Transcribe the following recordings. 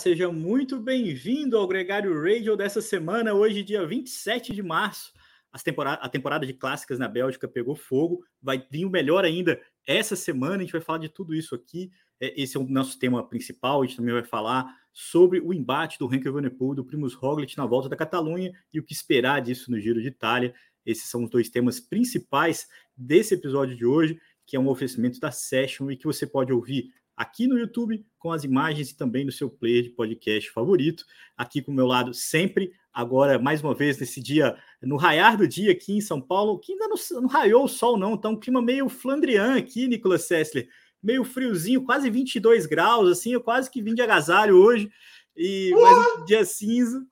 seja muito bem-vindo ao Gregário Radio dessa semana, hoje, dia 27 de março. As temporada, a temporada de clássicas na Bélgica pegou fogo, vai vir o melhor ainda essa semana. A gente vai falar de tudo isso aqui. É, esse é o nosso tema principal. A gente também vai falar sobre o embate do Henk Evenepoel do Primus Roglic na volta da Catalunha e o que esperar disso no Giro de Itália. Esses são os dois temas principais desse episódio de hoje, que é um oferecimento da Session e que você pode ouvir aqui no YouTube, com as imagens e também no seu player de podcast favorito. Aqui com o meu lado sempre, agora mais uma vez nesse dia, no raiar do dia aqui em São Paulo, que ainda não, não raiou o sol não, tá um clima meio flandrian aqui, Nicolas Sessler, meio friozinho, quase 22 graus, assim, eu quase que vim de agasalho hoje, e mais um dia cinza.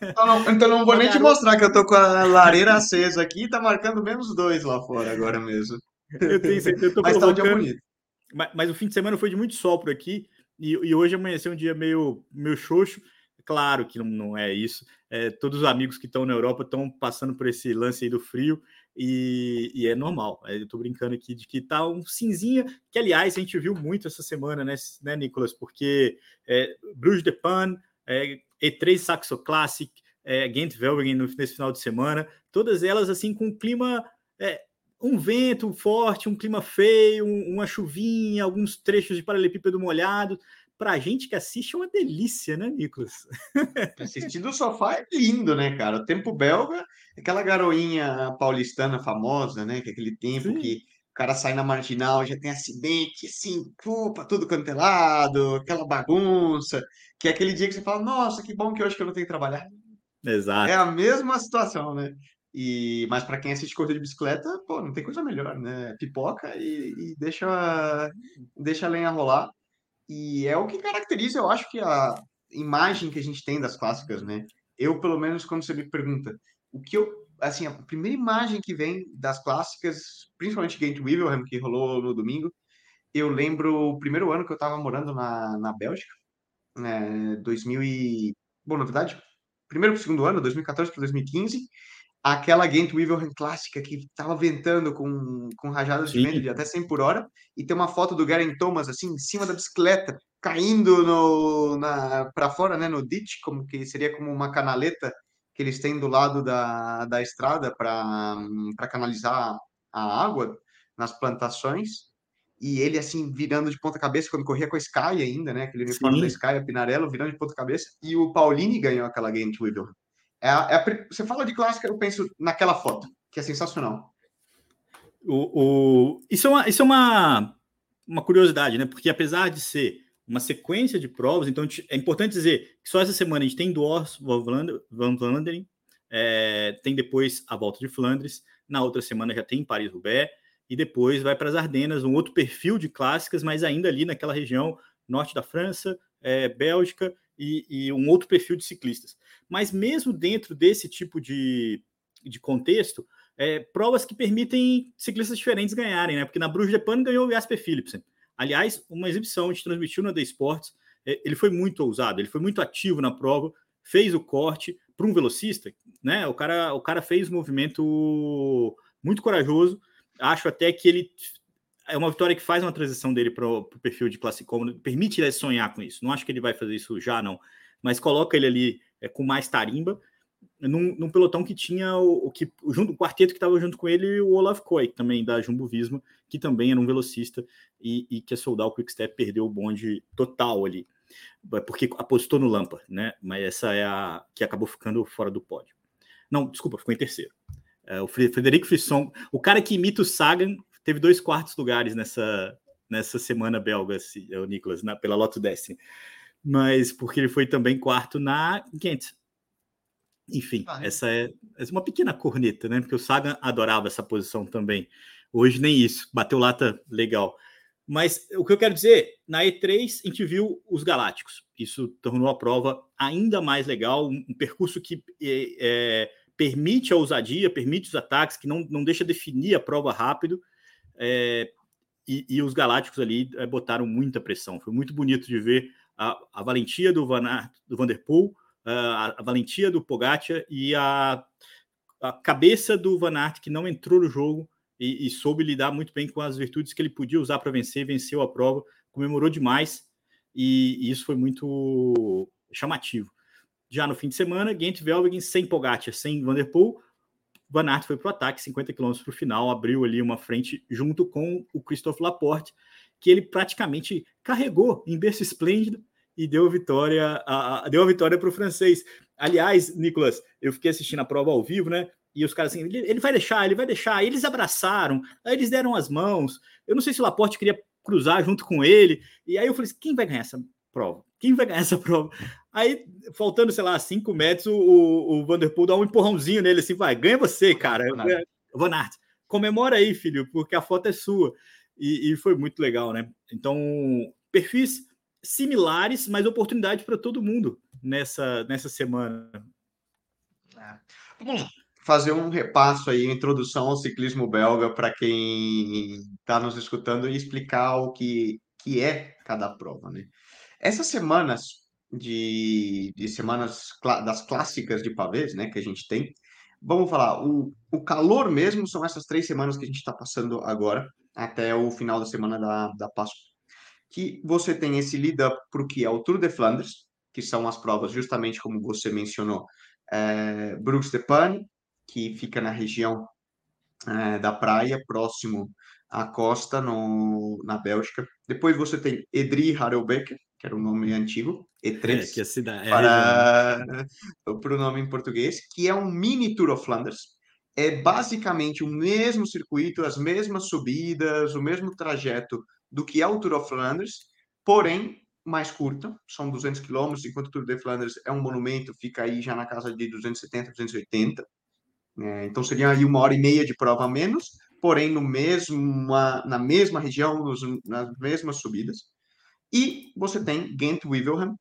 Então não, então não vou nem te mostrar que eu tô com a lareira acesa aqui, tá marcando menos dois lá fora agora mesmo. Eu tenho certeza, eu tô Mas tá um dia bonito mas, mas, o fim de semana foi de muito sol por aqui e, e hoje amanheceu um dia meio, meio xoxo. Claro que não, não é isso. É, todos os amigos que estão na Europa estão passando por esse lance aí do frio e, e é normal. É, eu estou brincando aqui de que tá um cinzinha, que aliás a gente viu muito essa semana, né, né Nicolas? Porque é, Bruges de Pan, é, E3 Saxo Classic, é, Velgen nesse final de semana, todas elas assim com um clima é, um vento forte, um clima feio, uma chuvinha, alguns trechos de paralelepípedo molhado. Para a gente que assiste é uma delícia, né, Nicolas? Assistir do sofá é lindo, né, cara? O tempo belga, aquela garoinha paulistana famosa, né? Que é aquele tempo Sim. que o cara sai na marginal, já tem acidente, assim, para tudo quanto é lado, aquela bagunça, que é aquele dia que você fala, nossa, que bom que hoje que eu não tenho que trabalhar. Exato. É a mesma situação, né? E, mas para quem assiste corrida de bicicleta, pô, não tem coisa melhor, né? Pipoca e, e, deixa, deixa a lenha rolar. E é o que caracteriza, eu acho que a imagem que a gente tem das clássicas, né? Eu, pelo menos, quando você me pergunta, o que eu, assim, a primeira imagem que vem das clássicas, principalmente Gant Wevelgem, que rolou no domingo, eu lembro o primeiro ano que eu estava morando na, na Bélgica, né, 2000 e... Bom, na verdade, primeiro para o segundo ano, 2014 para 2015, aquela Ghent Weaver clássica que estava ventando com, com rajadas Sim. de vento de até 100 por hora, e tem uma foto do Garen Thomas, assim, em cima da bicicleta, caindo no, para fora, né, no ditch, como que seria como uma canaleta que eles têm do lado da, da estrada para canalizar a água nas plantações, e ele, assim, virando de ponta cabeça, quando corria com a Sky ainda, né, aquele uniforme Sim. da Sky, a Pinarello, virando de ponta cabeça, e o Paulini ganhou aquela Ghent Weaver. É, é, você fala de clássica, eu penso naquela foto, que é sensacional. O, o, isso é, uma, isso é uma, uma curiosidade, né? Porque apesar de ser uma sequência de provas, então é importante dizer que só essa semana a gente tem Dors Van Vlaanderen, é, tem depois a volta de Flandres, na outra semana já tem Paris-Roubaix, e depois vai para as Ardenas, um outro perfil de clássicas, mas ainda ali naquela região norte da França, é, Bélgica e, e, um outro perfil de ciclistas. Mas mesmo dentro desse tipo de, de contexto, é, provas que permitem ciclistas diferentes ganharem, né? Porque na Bruges de Pan ganhou o Jasper Philipsen. Aliás, uma exibição, gente transmitiu na The Sports, é, ele foi muito ousado, ele foi muito ativo na prova, fez o corte para um velocista, né? O cara, o cara fez um movimento muito corajoso. Acho até que ele é uma vitória que faz uma transição dele para o perfil de classe permite ele sonhar com isso. Não acho que ele vai fazer isso já, não, mas coloca ele ali é, com mais tarimba, num, num, pelotão que tinha o, o que junto, o quarteto que estava junto com ele, o Olaf Koy, também da Jumbo Visma, que também era um velocista e, e que a Soldal Quickstep perdeu o bonde total ali, porque apostou no Lampa, né? Mas essa é a que acabou ficando fora do pódio. Não, desculpa, ficou em terceiro. É, o Frederico Frisson, o cara que imita o Sagan, teve dois quartos lugares nessa, nessa semana belga, o Nicolas, na, pela Lotto Destiny. Mas porque ele foi também quarto na Ghent. Enfim, ah, é. essa é, é uma pequena corneta, né? Porque o Sagan adorava essa posição também. Hoje nem isso, bateu lata legal. Mas o que eu quero dizer, na E3 a gente viu os Galácticos. Isso tornou a prova ainda mais legal, um, um percurso que é, é, permite a ousadia, permite os ataques, que não, não deixa definir a prova rápido. É, e, e, os Galácticos ali é, botaram muita pressão. Foi muito bonito de ver a, a valentia do, Van do Vanderpool, a, a valentia do Pogacar e a, a cabeça do Van Aert que não entrou no jogo e, e soube lidar muito bem com as virtudes que ele podia usar para vencer, venceu a prova, comemorou demais. e, e isso foi muito chamativo. Já no fim de semana, Gent Velvegen sem Pogacar, sem Vanderpool, Van Aert foi para o ataque, 50 km para o final, abriu ali uma frente junto com o Christophe Laporte, que ele praticamente carregou em berço esplêndido e deu vitória, a, a deu a vitória para o francês. Aliás, Nicolas, eu fiquei assistindo a prova ao vivo, né? E os caras assim, ele, ele vai deixar, ele vai deixar. eles abraçaram, aí eles deram as mãos. Eu não sei se o Laporte queria cruzar junto com ele. E aí eu falei assim, quem vai ganhar essa prova? Quem vai ganhar essa prova? Aí, faltando, sei lá, cinco metros, o, o Vanderpool dá um empurrãozinho nele, assim, vai, ganha você, cara. Van Aert, comemora aí, filho, porque a foto é sua. E, e foi muito legal, né? Então, perfis similares, mas oportunidade para todo mundo nessa, nessa semana. É. Vamos fazer um repasso aí, introdução ao ciclismo belga para quem está nos escutando e explicar o que, que é cada prova, né? Essas semanas de, de semanas das clássicas de pavês, né, que a gente tem, vamos falar, o, o calor mesmo são essas três semanas que a gente está passando agora, até o final da semana da, da Páscoa, que você tem esse lead-up para o que é o Tour de Flandres, que são as provas justamente como você mencionou, é, Brux de Pane, que fica na região é, da praia, próximo à costa, no, na Bélgica. Depois você tem Edri Harelbeke, que era o nome antigo, E3, é, que a cidade, é para, para o nome em português, que é um mini Tour of Flanders. É basicamente o mesmo circuito, as mesmas subidas, o mesmo trajeto do que é o Tour of Flanders, porém mais curta, são 200 quilômetros, enquanto o Tour de Flanders é um monumento, fica aí já na casa de 270, 280. É, então seria aí uma hora e meia de prova a menos, porém no mesmo, na mesma região, nos, nas mesmas subidas. E você tem Ghent Wevelgem,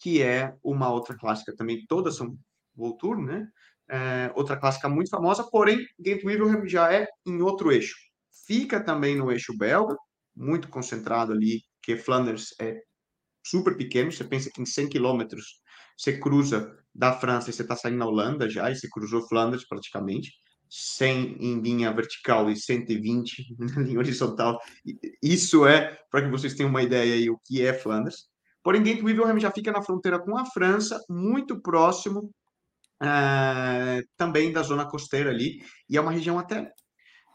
que é uma outra clássica também, todas são Voltour, né? É, outra clássica muito famosa, porém Ghent Wevelgem já é em outro eixo. Fica também no eixo belga, muito concentrado ali, que Flanders é super pequeno, você pensa que em 100 quilômetros você cruza da França e você está saindo na Holanda já, e você cruzou Flanders praticamente. 100 em linha vertical e 120 na linha horizontal. Isso é, para que vocês tenham uma ideia aí, o que é Flanders. Porém, Ghent Wevelgem já fica na fronteira com a França, muito próximo é, também da zona costeira ali, e é uma região até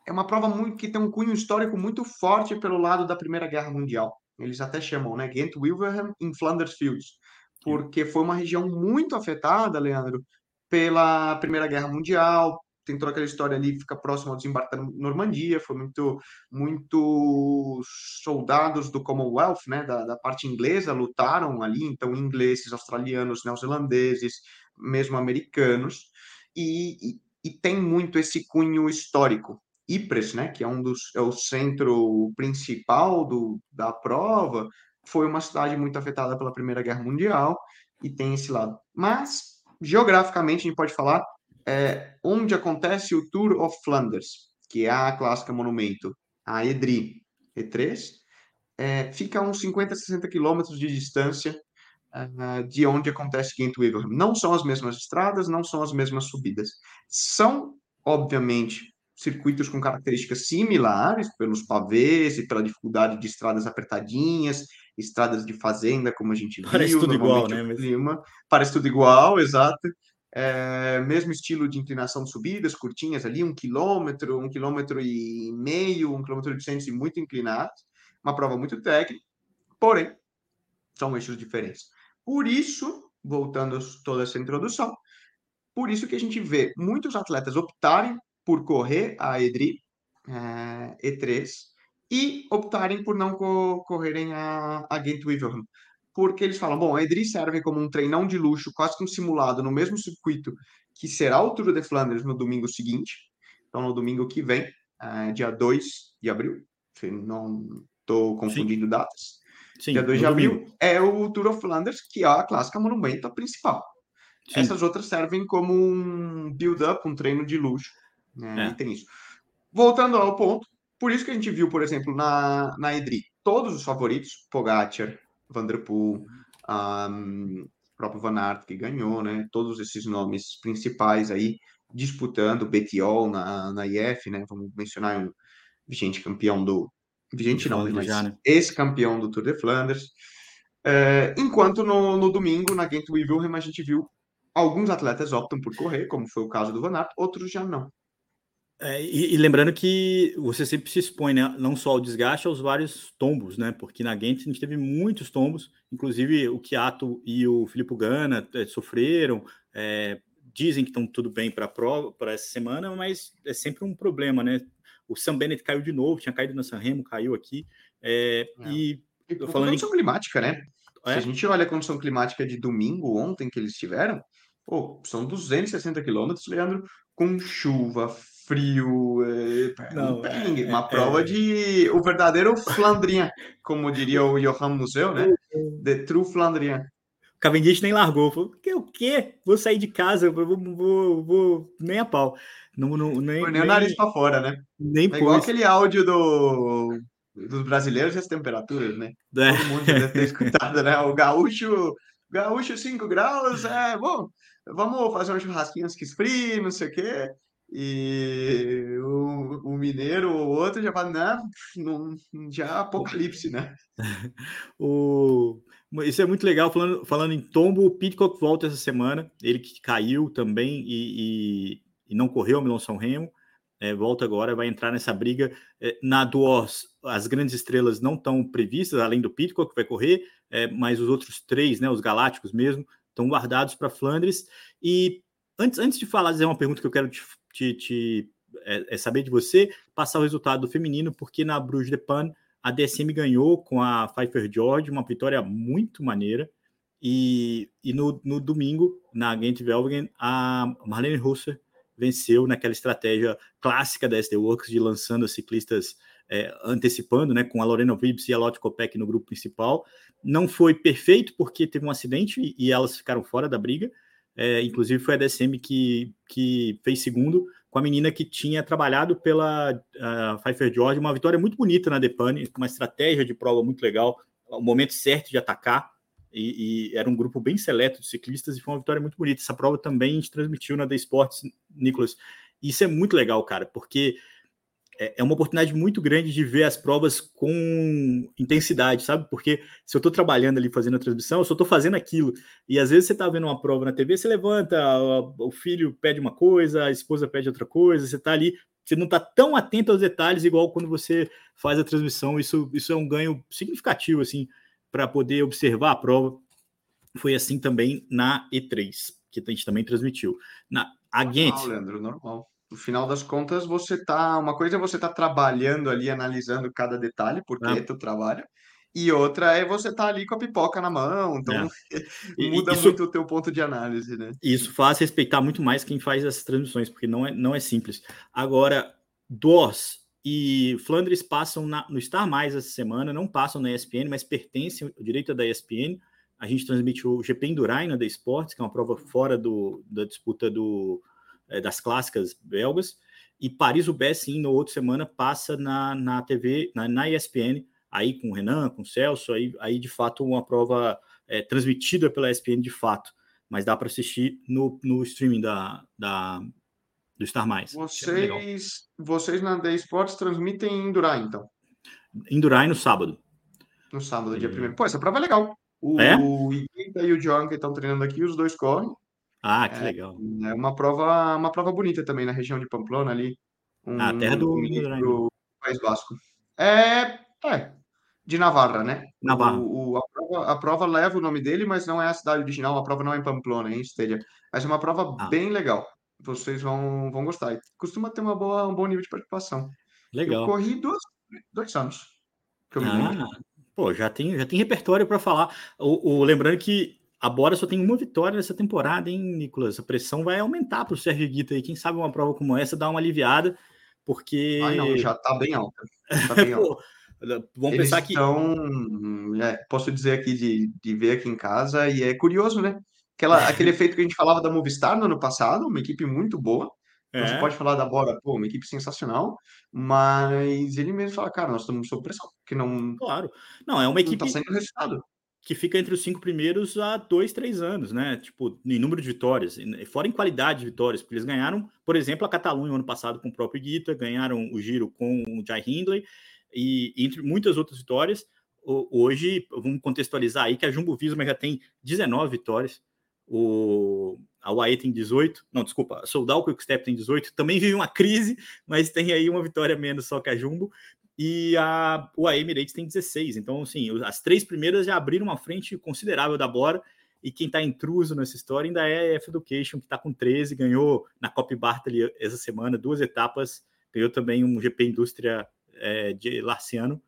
é uma prova muito que tem um cunho histórico muito forte pelo lado da Primeira Guerra Mundial. Eles até chamam, né, Ghent Wevelgem in Flanders Fields, porque foi uma região muito afetada, Leandro, pela Primeira Guerra Mundial, tem toda aquela história ali, fica próximo ao desembarque da Normandia, foi muito, muito soldados do Commonwealth, né, da, da parte inglesa, lutaram ali, então ingleses, australianos, neozelandeses, mesmo americanos, e, e, e tem muito esse cunho histórico. Ypres, né, que é um dos é o centro principal do, da prova, foi uma cidade muito afetada pela Primeira Guerra Mundial e tem esse lado. Mas geograficamente a gente pode falar é, onde acontece o Tour of Flanders, que é a clássica monumento, a Edri E3, é, fica a uns 50, 60 quilômetros de distância uh, de onde acontece Ghent Wevelgem. Não são as mesmas estradas, não são as mesmas subidas. São, obviamente, circuitos com características similares, pelos pavês e pela dificuldade de estradas apertadinhas, estradas de fazenda, como a gente Parece viu. Parece tudo igual, né? Clima. Parece tudo igual, exato. É, mesmo estilo de inclinação de subidas, curtinhas ali, um quilômetro, um quilômetro e meio, um quilômetro e oitocentos e muito inclinados. Uma prova muito técnica, porém, são eixos diferentes. Por isso, voltando a toda essa introdução, por isso que a gente vê muitos atletas optarem por correr a EDRI, é, E3, e optarem por não co correrem a, a Wevelgem porque eles falam, bom, a Edri serve como um treinão de luxo, quase que um simulado no mesmo circuito que será o Tour de Flanders no domingo seguinte, então no domingo que vem, é, dia 2 de abril, se não estou confundindo Sim. datas, Sim, dia 2 de abril, domingo. é o Tour of Flanders, que é a clássica monumento principal. Sim. Essas outras servem como um build-up, um treino de luxo, né? é. tem isso. Voltando ao ponto, por isso que a gente viu, por exemplo, na, na Edri, todos os favoritos, Pogacar, Vanderpool, um, próprio Van Aert que ganhou, né? Todos esses nomes principais aí disputando, Betiol na, na IF, né? Vamos mencionar um vigente campeão do vigente não, mas já, né? ex-campeão do Tour de Flanders. É, enquanto no, no domingo, na Ghent Wilhelm, a gente viu alguns atletas optam por correr, como foi o caso do Van Aert, outros já não. É, e, e, lembrando que você sempre se expõe, né, não só ao desgaste, aos vários tombos, né? Porque na Ghent a gente teve muitos tombos, inclusive o Kiato e o Filipe Gana é, sofreram, é, dizem que estão tudo bem para prova para essa semana, mas é sempre um problema, né? O Sam Bennett caiu de novo, tinha caído na San Remo, caiu aqui. É, é. E, e falando condição em... climática, né? Se a é? gente olha a condição climática de domingo, ontem que eles tiveram, pô, são 260 quilômetros, Leandro, com chuva, frio, é, não, é, uma é, prova é. de o verdadeiro Flandrien, como diria o Johan Museu, né? The True Flandrien. Cavendish nem largou, falou, que o quê? Vou sair de casa, vou, vou, vou nem a pau. Não, não, nem, Foi nem, nem o nariz para fora, né? Nem é igual aquele áudio do, dos brasileiros e as temperaturas, né? É. Todo mundo deve ter escutado, né? O gaúcho, gaúcho 5 graus, é, bom, vamos fazer um churrasquinho que esfrie, não sei o quê. E o, o mineiro ou outro já fala, não, já é apocalipse, né? o, isso é muito legal. Falando, falando em tombo, o Pitcock volta essa semana. Ele que caiu também e, e, e não correu a Milão São Remo. É, volta agora, vai entrar nessa briga. É, na Duos, as grandes estrelas não estão previstas, além do Pitcock, que vai correr, é, mas os outros três, né, os galácticos mesmo, estão guardados para Flandres. E antes, antes de falar, dizer uma pergunta que eu quero te, te, te é, é, saber de você, passar o resultado do feminino, porque na Bruges de Pan a DSM ganhou com a Pfeiffer George, uma vitória muito maneira. E, e no, no domingo, na Gent Velgen, a Marlene Russer venceu naquela estratégia clássica da SD Works de lançando as ciclistas é, antecipando, né, com a Lorena Vibbs e a Lotte Kopeck no grupo principal. Não foi perfeito porque teve um acidente e, e elas ficaram fora da briga. É, inclusive foi a DSM que, que fez segundo, com a menina que tinha trabalhado pela Pfeiffer George, uma vitória muito bonita na Depane, uma estratégia de prova muito legal, o momento certo de atacar, e, e, era um grupo bem seleto de ciclistas, e foi uma vitória muito bonita. Essa prova também a gente transmitiu na The Sports, Nicolas. Isso é muito legal, cara, porque é, é uma oportunidade muito grande de ver as provas com intensidade, sabe? Porque se eu estou trabalhando ali fazendo a transmissão, eu só estou fazendo aquilo. E às vezes você está vendo uma prova na TV, você levanta, o filho pede uma coisa, a esposa pede outra coisa, você está ali, você não está tão atento aos detalhes igual quando você faz a transmissão. Isso, isso é um ganho significativo, assim, para poder observar a prova. Foi assim também na E3, que a gente também transmitiu. Na a Normal, Leandro, normal no final das contas, você tá. Uma coisa é você tá trabalhando ali, analisando cada detalhe, porque ah. é teu trabalho. E outra é você tá ali com a pipoca na mão, então é. muda isso, muito o teu ponto de análise, né? Isso faz respeitar muito mais quem faz essas transmissões, porque não é, não é simples. Agora, DOS e Flandres passam na, no Star Mais essa semana, não passam na ESPN, mas pertencem ao direito da ESPN. A gente transmite o GP Endurain na The Sports, que é uma prova fora do, da disputa do, é, das clássicas belgas, e Paris-Roubaix, sim, no outra semana, passa na, na TV, na, na ESPN, aí com o Renan, com o Celso, aí, aí de fato uma prova é, transmitida pela ESPN de fato, mas dá para assistir no, no streaming da, da, do Star Mais. É vocês, vocês na The Sports transmitem em Endurai, então? Endurai no sábado. No sábado, dia primeiro. Pô, essa prova é legal. O, é? o Iguita e o John que estão treinando aqui, os dois correm. Ah, que é, legal. É uma prova, uma prova bonita também na região de Pamplona ali. Um, ah, terra do, um do País Basco. É, é, de Navarra, né? Navarra. O, o, a, prova, a, prova, leva o nome dele, mas não é a cidade original, a prova não é em Pamplona, é em Estelha. Mas é uma prova ah. bem legal. Vocês vão, vão gostar. E costuma ter uma boa, um bom nível de participação. Legal. Eu corri dois, dois anos. Ah, pô, já tem, já tem repertório para falar. O, o, lembrando que a Bora só tem uma vitória nessa temporada, hein, Nicolas? A pressão vai aumentar para o Sérgio Guita aí. Quem sabe uma prova como essa dá uma aliviada, porque. Ah, não, já está bem alta. Tá bem alta. vamos Eles pensar que. Então, é, posso dizer aqui de, de ver aqui em casa, e é curioso, né? Aquela, aquele efeito que a gente falava da Movistar no ano passado, uma equipe muito boa. É. Você pode falar da Bora, pô, uma equipe sensacional, mas ele mesmo fala, cara, nós estamos sob pressão, que não. Claro. Não, é uma equipe. Não está sendo resultado que fica entre os cinco primeiros há dois, três anos, né? Tipo, em número de vitórias, fora em qualidade de vitórias, porque eles ganharam, por exemplo, a Catalunha ano passado com o próprio Guita, ganharam o Giro com o Jai Hindley, e entre muitas outras vitórias, hoje, vamos contextualizar aí que a Jumbo Visma já tem 19 vitórias, o, a UAE tem 18, não, desculpa, a Soldal Quickstep tem 18, também vive uma crise, mas tem aí uma vitória menos só que a Jumbo, e a UAE Emirates tem 16, então, assim, as três primeiras já abriram uma frente considerável da Bora, e quem está intruso nessa história ainda é a F Education, que está com 13, ganhou na Cop Bartley essa semana duas etapas, ganhou também um GP Indústria é, de Larciano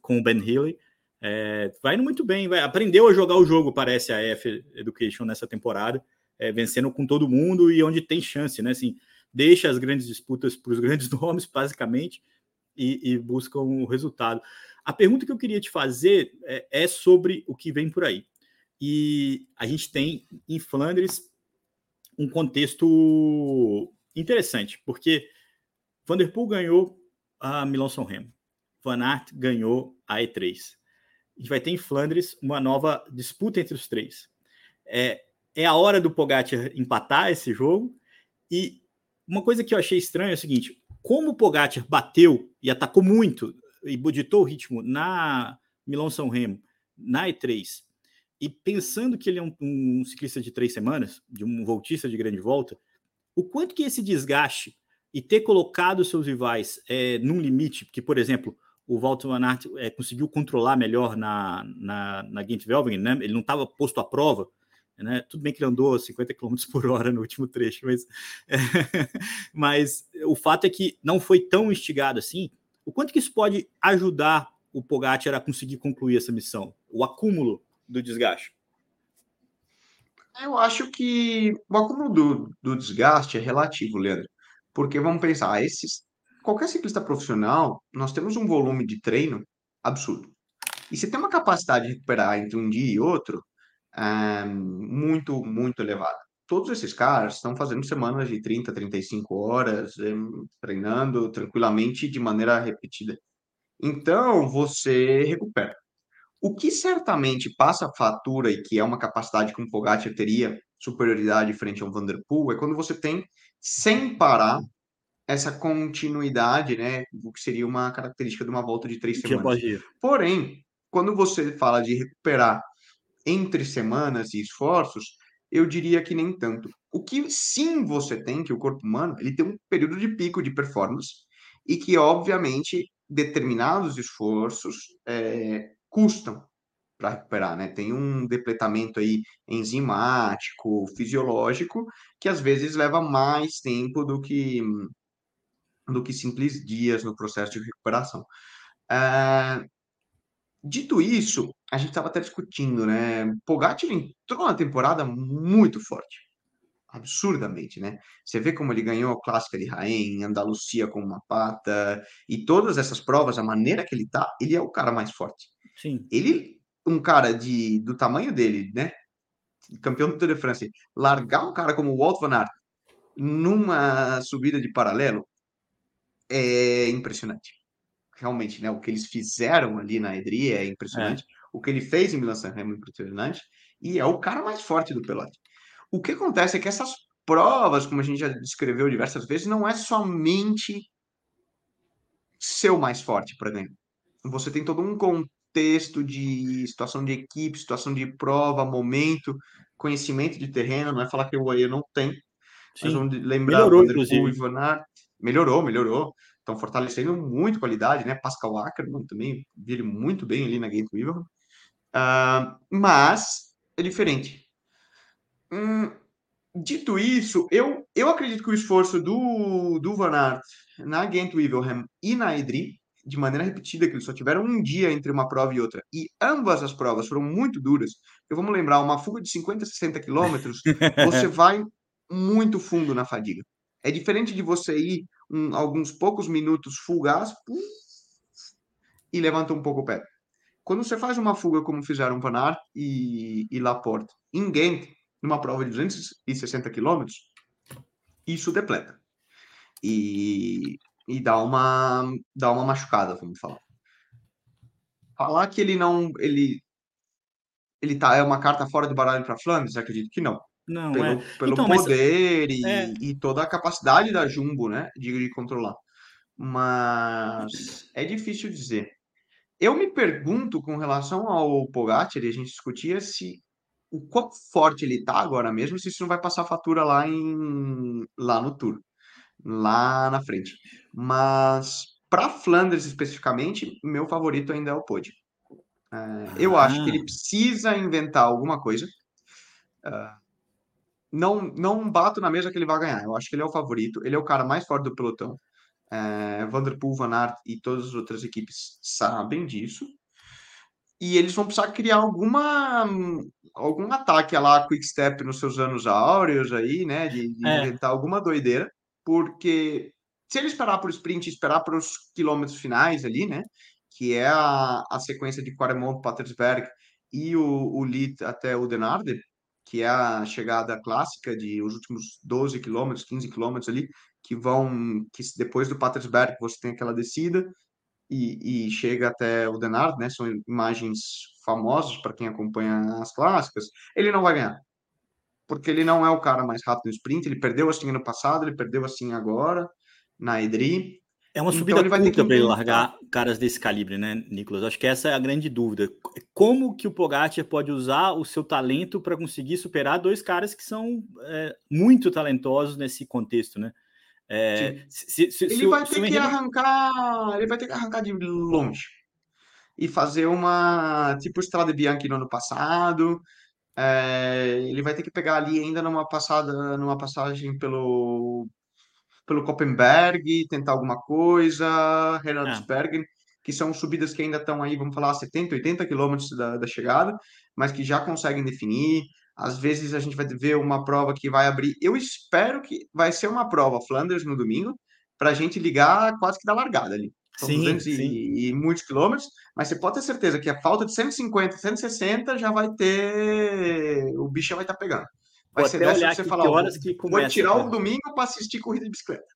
com o Ben Healy. É, vai indo muito bem, vai, aprendeu a jogar o jogo, parece a F Education nessa temporada, é, vencendo com todo mundo e onde tem chance, né? Assim, deixa as grandes disputas para os grandes nomes, basicamente, e, e buscam o resultado. A pergunta que eu queria te fazer é, é sobre o que vem por aí. E a gente tem em Flandres um contexto interessante, porque Vanderpool ganhou a Milão São Remo, Van Aert ganhou a E3. A gente vai ter em Flandres uma nova disputa entre os três. É, é a hora do Pogacar empatar esse jogo. E uma coisa que eu achei estranha é o seguinte: como o Pogacar bateu e atacou muito e ditou o ritmo na Milão São Remo, na E3, e pensando que ele é um, um, ciclista de três semanas, de um voltista de grande volta, o quanto que esse desgaste e ter colocado seus rivais é, num limite, porque, por exemplo, o Walter Van Aert é, conseguiu controlar melhor na, na, na Gent Velvingen, né? ele não estava posto à prova, né? tudo bem que ele andou 50 km por hora no último trecho, mas, é, mas o fato é que não foi tão instigado assim, o quanto que isso pode ajudar o Pogacar a conseguir concluir essa missão? O acúmulo do desgaste? Eu acho que o acúmulo do, do desgaste é relativo, Leandro. Porque vamos pensar, esses, qualquer ciclista profissional, nós temos um volume de treino absurdo. E você tem uma capacidade de recuperar entre um dia e outro é, muito, muito elevada. Todos esses caras estão fazendo semanas de 30, 35 horas, é, treinando tranquilamente de maneira repetida. Então, você recupera. O que certamente passa a fatura e que é uma capacidade que um Pogacar teria superioridade frente a um Vanderpool é quando você tem, sem parar, essa continuidade, né? O que seria uma característica de uma volta de três semanas. Porém, quando você fala de recuperar entre semanas e esforços, eu diria que nem tanto. O que sim você tem, que o corpo humano, ele tem um período de pico de performance e que, obviamente, determinados esforços é, custam para recuperar, né? Tem um depletamento aí enzimático, fisiológico, que às vezes leva mais tempo do que do que simples dias no processo de recuperação. É... Dito isso, a gente estava até discutindo, né? Pogacar entrou na temporada muito forte, absurdamente, né? Você vê como ele ganhou a clássica de Rain, Andalucia com uma pata e todas essas provas, a maneira que ele tá, ele é o cara mais forte. Sim. Ele, um cara de, do tamanho dele, né? Campeão do Tour de France, largar um cara como o Walt Van Aert numa subida de paralelo é impressionante. Realmente, né? O que eles fizeram ali na Edri é impressionante. É. O que ele fez em Milan-San Remo é impressionante. E é o cara mais forte do pelote. O que acontece é que essas provas, como a gente já descreveu diversas vezes, não é somente ser o mais forte para ganhar. Você tem todo um contexto de situação de equipe, situação de prova, momento, conhecimento de terreno, não é falar que o Bahia não tem, Sim. mas vamos lembrar melhorou, e Van melhorou, melhorou, estão fortalecendo muito qualidade, né? Pascal Ackermann também, vi ele muito bem ali na Game River, uh, mas é diferente. Hum, dito isso, eu, eu acredito que o esforço do, do Van Aert na Ghent Wevelgem e na Edri de maneira repetida, que eles só tiveram um dia entre uma prova e outra, e ambas as provas foram muito duras, eu vamos lembrar, uma fuga de 50, 60 quilômetros, você vai muito fundo na fadiga. É diferente de você ir alguns poucos minutos gás e levanta um pouco o pé. Quando você faz uma fuga como fizeram Van Aert e, e Laporte em Ghent, numa prova de 260 quilômetros, isso depleta. E e dá uma dá uma machucada, vamos falar. Falar que ele não ele ele tá é uma carta fora do baralho para Flandres, acredito que não. Não, pelo, é. pelo então, poder mas... e, é. e toda a capacidade da Jumbo, né, de, de controlar. Mas é difícil dizer. Eu me pergunto com relação ao Pogacar, e a gente discutia se o quão forte ele tá agora mesmo, se isso não vai passar fatura lá em lá no Tour, lá na frente. Mas para Flandres especificamente, meu favorito ainda é o Pode. É, eu Ah. acho que ele precisa inventar alguma coisa. É, não, não bato na mesa que ele vai ganhar. Eu acho que ele é o favorito. Ele é o cara mais forte do pelotão. É, Vanderpool, Van Aert e todas as outras equipes sabem disso. E eles vão precisar criar alguma algum ataque lá Quick Step nos seus anos áureos aí, né? De, de É. inventar alguma doideira, porque se ele esperar para o sprint, esperar para os quilômetros finais ali, né? Que é a, a sequência de Quaremont, Patersberg e o, o lead até o Denarde, que é a chegada clássica de os últimos 12 quilômetros, 15 quilômetros ali, que vão, que depois do Patersberg você tem aquela descida, e, e, chega até o Denard, né? São imagens famosas para quem acompanha as clássicas. Ele não vai ganhar, porque ele não é o cara mais rápido no sprint. Ele perdeu assim ano passado, ele perdeu assim agora na Edri. É uma subida então, curta para ele largar caras desse calibre, né, Nicolas? Acho que essa é a grande dúvida. Como que o Pogacar pode usar o seu talento para conseguir superar dois caras que são é, muito talentosos nesse contexto, né? É, se, se, ele se, vai ter que Henrique... arrancar, ele vai ter que arrancar de longe e fazer uma tipo Strade Bianchi no ano passado. É, ele vai ter que pegar ali ainda numa passada, numa passagem pelo pelo Koppenberg, tentar alguma coisa, Renaldsbergen, que são subidas que ainda estão aí, vamos falar, 70, 80 quilômetros da, da chegada, mas que já conseguem definir. Às vezes a gente vai ver uma prova que vai abrir. Eu espero que vai ser uma prova Flanders no domingo, para a gente ligar quase que da largada ali. São sim, 200 sim. E, e, muitos quilômetros, mas você pode ter certeza que a falta de 150, 160 já vai ter. O bicho já vai estar tá pegando. Vai Vou ser dessa que você falar, horas que vou começa, tirar cara. o domingo para assistir corrida de bicicleta.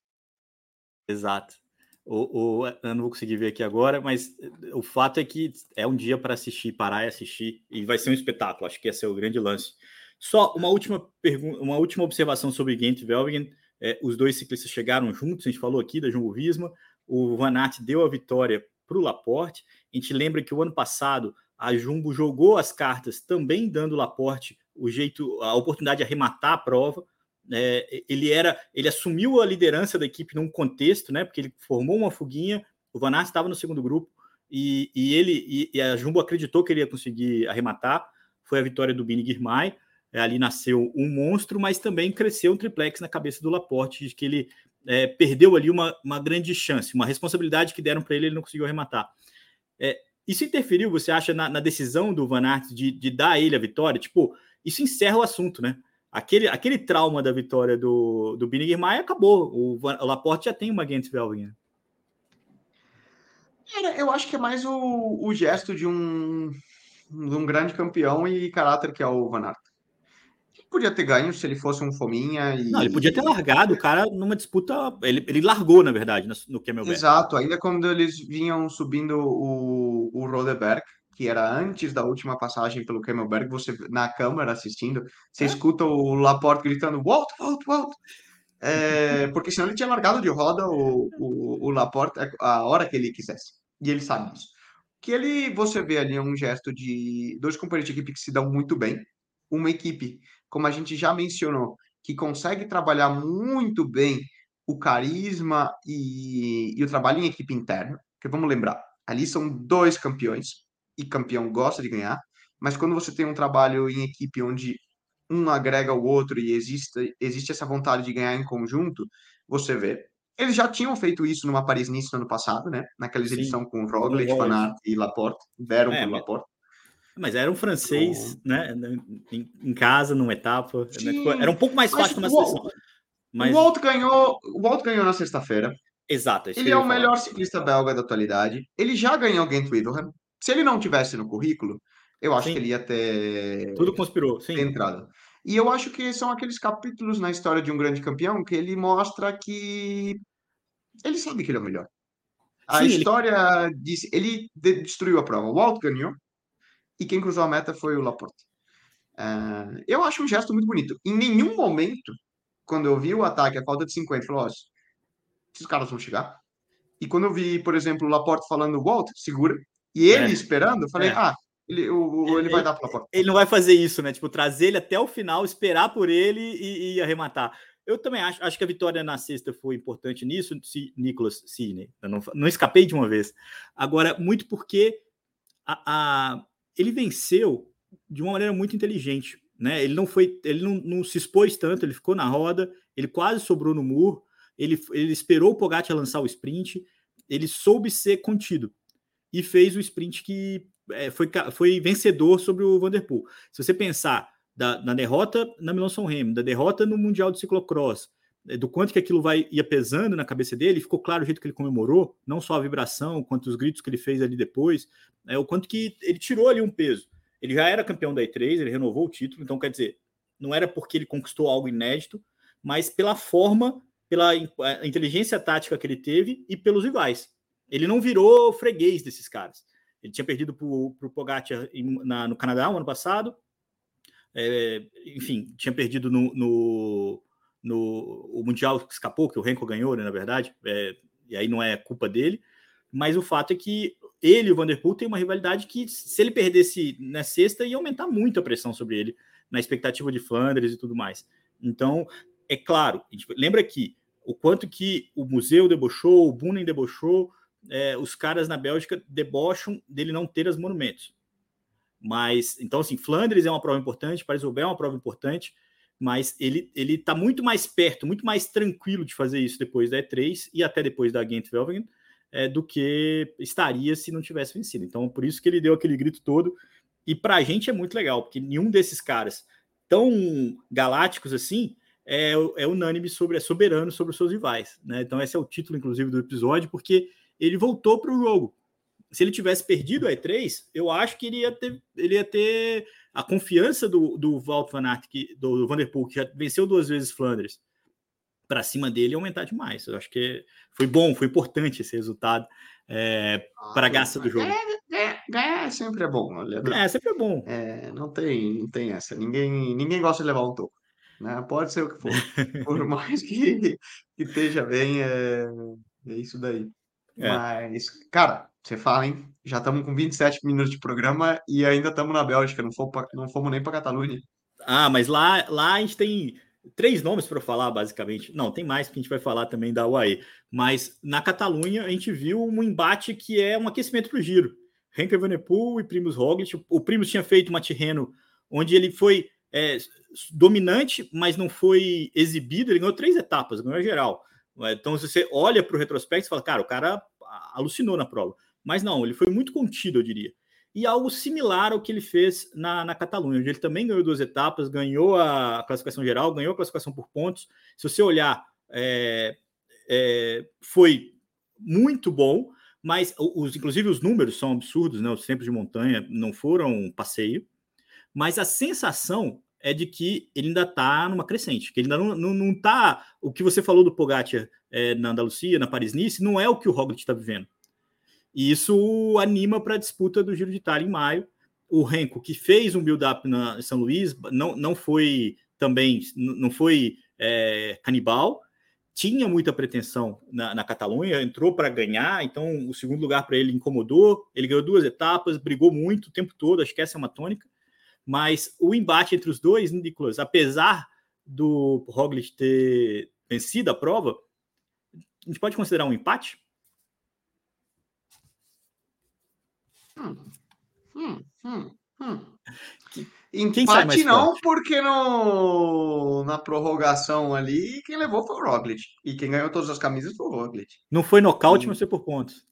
Exato. O, o, eu não vou conseguir ver aqui agora, mas o fato é que é um dia para assistir, parar e assistir, e vai ser um espetáculo. Acho que esse é o grande lance. Só uma última pergunta, uma última observação sobre Gent Velgen. É, os dois ciclistas chegaram juntos, a gente falou aqui da Jumbo Visma. O Van Aert deu a vitória para o Laporte. A gente lembra que o ano passado a Jumbo jogou as cartas também dando Laporte o jeito, a oportunidade de arrematar a prova. É, ele era, ele assumiu a liderança da equipe num contexto, né? Porque ele formou uma fuguinha. O Van Aert estava no segundo grupo e, e ele e, e, a Jumbo acreditou que ele ia conseguir arrematar. Foi a vitória do Bini Girmay. É, ali nasceu um monstro, mas também cresceu um triplex na cabeça do Laporte, de que ele é, perdeu ali uma, uma grande chance, uma responsabilidade que deram para ele, ele não conseguiu arrematar. É, isso interferiu, você acha, na, na, decisão do Van Aert de, de dar a ele a vitória? Tipo, isso encerra o assunto, né? Aquele, aquele trauma da vitória do, do Binigir Maia acabou. O, o, Laporte já tem uma Gent Velvin. Eu acho que é mais o, o gesto de um, de um grande campeão e caráter que é o Van Aert. Ele podia ter ganho se ele fosse um fominha. E... Não, ele podia ter largado o cara numa disputa. Ele, ele largou, na verdade, no Camelback. Exato, ainda quando eles vinham subindo o, o Rodeberg, que era antes da última passagem pelo Camelberg, você na câmera assistindo, você é? escuta o Laporte gritando Walt, Walt, Walt. É, porque senão ele tinha largado de roda o, o, o Laporte a hora que ele quisesse. E ele sabe disso. Que ele, você vê ali um gesto de dois companheiros de equipe que se dão muito bem. Uma equipe, como a gente já mencionou, que consegue trabalhar muito bem o carisma e, e o trabalho em equipe interna. Porque vamos lembrar, ali são dois campeões, e campeão gosta de ganhar, mas quando você tem um trabalho em equipe onde um agrega o outro e existe, existe essa vontade de ganhar em conjunto, você vê. Eles já tinham feito isso numa Paris-Nice no ano passado, né? Naquela exibição Sim. com Roglic, Van Aert e Laporte, deram é, pro mas... Laporte. Mas era um francês, né? Em, em, casa, numa etapa. Né? Era um pouco mais fácil numa seleção. Mas... O Walt ganhou, o Walt ganhou na sexta-feira. Exato. Ele é o melhor ciclista belga da atualidade. Ele já ganhou Gent Wevelgem. Se ele não tivesse no currículo, eu acho sim. que ele ia ter. Tudo conspirou, sim. Entrado. E eu acho que são aqueles capítulos na história de um grande campeão que ele mostra que ele sabe que ele é o melhor. A sim, história ele... disse. Ele destruiu a prova. O Walt ganhou e quem cruzou a meta foi o Laporte. Uh, eu acho um gesto muito bonito. Em nenhum momento, quando eu vi o ataque, a falta de 50, falou: ó, esses caras vão chegar. E quando eu vi, por exemplo, o Laporte falando, Walt, segura, E ele é. esperando, eu falei, é. ah, ele, o, ele, ele vai dar para Ele não vai fazer isso, né? Tipo, trazer ele até o final, esperar por ele e, e arrematar. Eu também acho, acho que a vitória na sexta foi importante nisso, se, Nicolas Sidney. Eu não, não escapei de uma vez. Agora, muito porque a, a, ele venceu de uma maneira muito inteligente. Né? Ele não foi, ele não, não, se expôs tanto, ele ficou na roda, ele quase sobrou no muro, ele, ele esperou o Pogacar lançar o sprint, ele soube ser contido e fez o sprint que é, foi, foi vencedor sobre o Vanderpool. Se você pensar da, na derrota na Milão São Remo, da derrota no Mundial de Ciclocross, é, do quanto que aquilo vai ia pesando na cabeça dele, ficou claro o jeito que ele comemorou, não só a vibração, quanto os gritos que ele fez ali depois, é, o quanto que ele tirou ali um peso. Ele já era campeão da E3, ele renovou o título, então quer dizer, não era porque ele conquistou algo inédito, mas pela forma, pela inteligência tática que ele teve e pelos rivais. Ele não virou freguês desses caras. Ele tinha perdido para o Pogacar no Canadá no ano passado, é, enfim, tinha perdido no, no, no, o Mundial que escapou, que o Renko ganhou, né, na verdade, é, e aí não é culpa dele, mas o fato é que ele e o Vanderpool têm uma rivalidade que, se ele perdesse na sexta, ia aumentar muito a pressão sobre ele, na expectativa de Flandres e tudo mais. Então, é claro, lembra que o quanto que o museu debochou, o Bunen debochou, é, os caras na Bélgica debocham dele não ter os monumentos. Mas, então, assim, Flandres é uma prova importante, Paris-Roubaix é uma prova importante, mas ele ele está muito mais perto, muito mais tranquilo de fazer isso depois da E3 e até depois da Ghent Velvingen é, do que estaria se não tivesse vencido. Então, por isso que ele deu aquele grito todo. E para a gente é muito legal, porque nenhum desses caras tão galácticos assim é, é unânime sobre, é soberano sobre os seus rivais. Né? Então, esse é o título, inclusive, do episódio, porque ele voltou para o jogo se ele tivesse perdido a E3, eu acho que ele ia ter, ele ia ter a confiança do, do Walt Van Aert, que, do, do Vanderpool, que já venceu duas vezes Flandres, para cima dele aumentar demais. Eu acho que foi bom, foi importante esse resultado é, ah, para a graça do jogo. Ganhar, ganhar sempre é bom. É, sempre é bom. É, não, tem, não tem essa. Ninguém, ninguém gosta de levar um toco. Né? Pode ser o que for. Por mais que, que esteja bem, é, é isso daí. É. Mas, cara, você fala, hein? Já estamos com 27 minutos de programa e ainda estamos na Bélgica, não fomos, pra, não fomos nem para Catalunha. Ah, mas lá, lá a gente tem três nomes para falar, basicamente. Não, tem mais que a gente vai falar também da UAE. Mas na Catalunha a gente viu um embate que é um aquecimento para o giro. Henker Evenepoel e Primus Roglic. O Primus tinha feito uma Tirreno onde ele foi é, dominante, mas não foi exibido. Ele ganhou três etapas, ganhou geral. Então, se você olha para o retrospecto, você fala, cara, o cara alucinou na prova. Mas não, ele foi muito contido, eu diria. E algo similar ao que ele fez na, na Catalunha, onde ele também ganhou duas etapas, ganhou a classificação geral, ganhou a classificação por pontos. Se você olhar, é, é, foi muito bom, mas os, inclusive os números são absurdos, né? Os tempos de montanha não foram um passeio, mas a sensação é de que ele ainda está numa crescente, que ele ainda não está. O que você falou do Pogacar é, na Andalucia, na Paris-Nice, não é o que o Roglic está vivendo. E isso anima para a disputa do Giro de Itália em maio. O Renko, que fez um build-up na São Luís, não, não foi também, não foi é, canibal, tinha muita pretensão na, na Catalunha, entrou para ganhar, então o segundo lugar para ele incomodou. Ele ganhou duas etapas, brigou muito o tempo todo, acho que essa é uma tônica. Mas o embate entre os dois, Nicolas, apesar do Roglic ter vencido a prova, a gente pode considerar um empate? Hum, hum, hum, hum. Empate não, porque no, na prorrogação ali, quem levou foi o Roglic. E quem ganhou todas as camisas foi o Roglic. Não foi nocaute, hum. mas foi por pontos.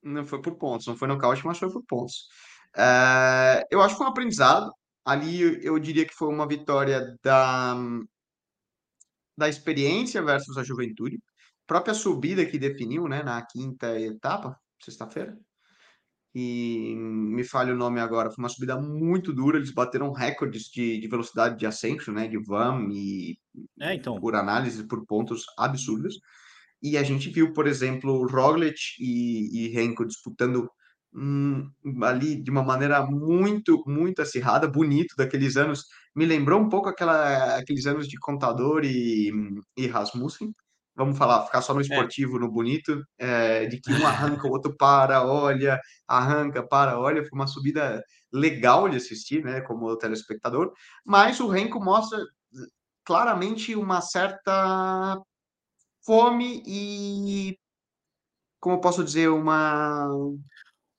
Não foi por pontos, não foi nocaute, mas foi por pontos. É, eu acho que foi um aprendizado. Ali eu diria que foi uma vitória da, da experiência versus a juventude. A própria subida que definiu, né, na quinta etapa, sexta-feira, e me falha o nome agora, foi uma subida muito dura, eles bateram recordes de, de velocidade de ascenso, né, de VAM e é, então. por análise, por pontos absurdos. E a gente viu, por exemplo, Roglic e, e Renko disputando hum, ali de uma maneira muito, muito acirrada, bonito daqueles anos. Me lembrou um pouco aquela, aqueles anos de Contador e, e Rasmussen, vamos falar, ficar só no é. esportivo, é. no bonito, é, de que um arranca, o outro para, olha, arranca, para, olha, foi uma subida legal de assistir, né, como telespectador, mas o Renko mostra claramente uma certa fome e, como eu posso dizer, uma...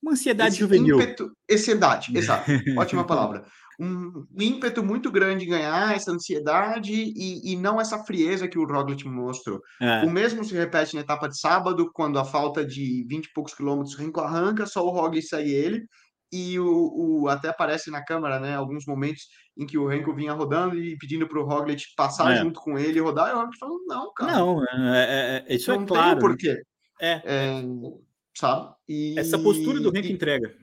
Uma ansiedade juvenil. Ímpeto, ansiedade, exato, ótima palavra um ímpeto muito grande em ganhar, essa ansiedade e, e não essa frieza que o Roglic mostrou. É. O mesmo se repete na etapa de sábado, quando a falta de 20 e poucos quilômetros, Renko arranca, só o Roglic segue ele, e o, o, até aparece na câmera, né, alguns momentos em que o Renko vinha rodando e pedindo para o Roglic passar é. junto com ele e rodar, e o Roglic falou, não, cara. Não, é, é, é isso é não é claro. Não tem porquê. É. é. Sabe? E, Essa postura do Renko e, entrega.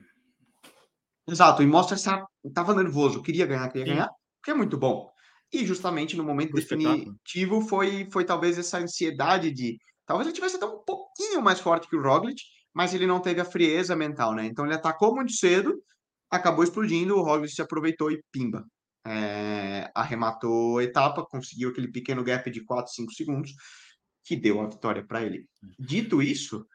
Exato, e mostra essa. Tava nervoso, queria ganhar, queria Sim. ganhar, que é muito bom. E justamente no momento definitivo foi, foi talvez essa ansiedade de. Talvez ele tivesse até um pouquinho mais forte que o Roglic, mas ele não teve a frieza mental, né? Então ele atacou muito cedo, acabou explodindo, o Roglic se aproveitou e pimba. É, arrematou a etapa, conseguiu aquele pequeno gap de 4, 5 segundos, que deu a vitória para ele. Dito isso,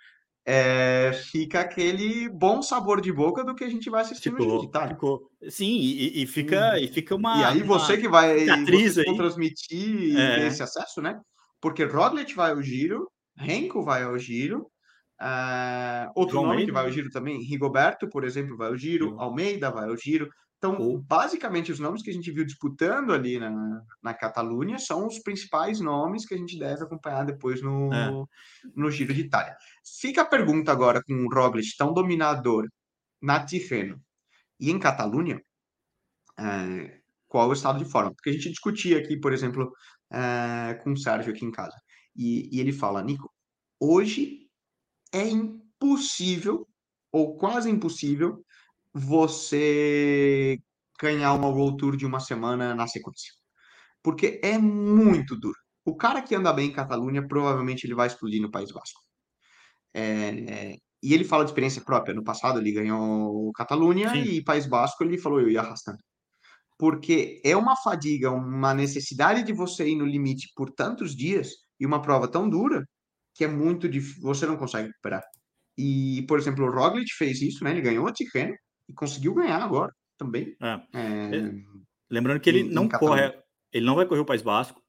é, fica aquele bom sabor de boca do que a gente vai assistir ficou, no de Itália. Ficou. Sim, e, e fica, hum. e fica uma. E aí você que vai você transmitir é. esse acesso, né? Porque Roglic vai ao Giro, Renko vai ao Giro, uh, outro João nome Almeida. que vai ao Giro também, Rigoberto, por exemplo, vai ao Giro, Almeida vai ao Giro. Então, basicamente, os nomes que a gente viu disputando ali na, na Catalunha são os principais nomes que a gente deve acompanhar depois no, é. no Giro de Itália. Fica a pergunta agora com o Roglic tão dominador na Tirreno e em Catalunha, é, qual é o estado de forma? Porque a gente discutia aqui, por exemplo, é, com o Sérgio aqui em casa, e, e ele fala, Nico, hoje é impossível, ou quase impossível, você ganhar uma World Tour de uma semana na sequência. Porque é muito duro. O cara que anda bem em Catalunha, provavelmente ele vai explodir no País Vasco. É, é, e ele fala de experiência própria. No passado ele ganhou Catalunha Sim. e País Basco ele falou eu ia arrastando. Porque é uma fadiga, uma necessidade de você ir no limite por tantos dias e uma prova tão dura que é muito difícil, você não consegue recuperar. E, por exemplo, o Roglic fez isso, né? Ele ganhou a Ticreno, e conseguiu ganhar agora também. É. É... Lembrando que ele em, não em corre, ele não vai correr o País Basco.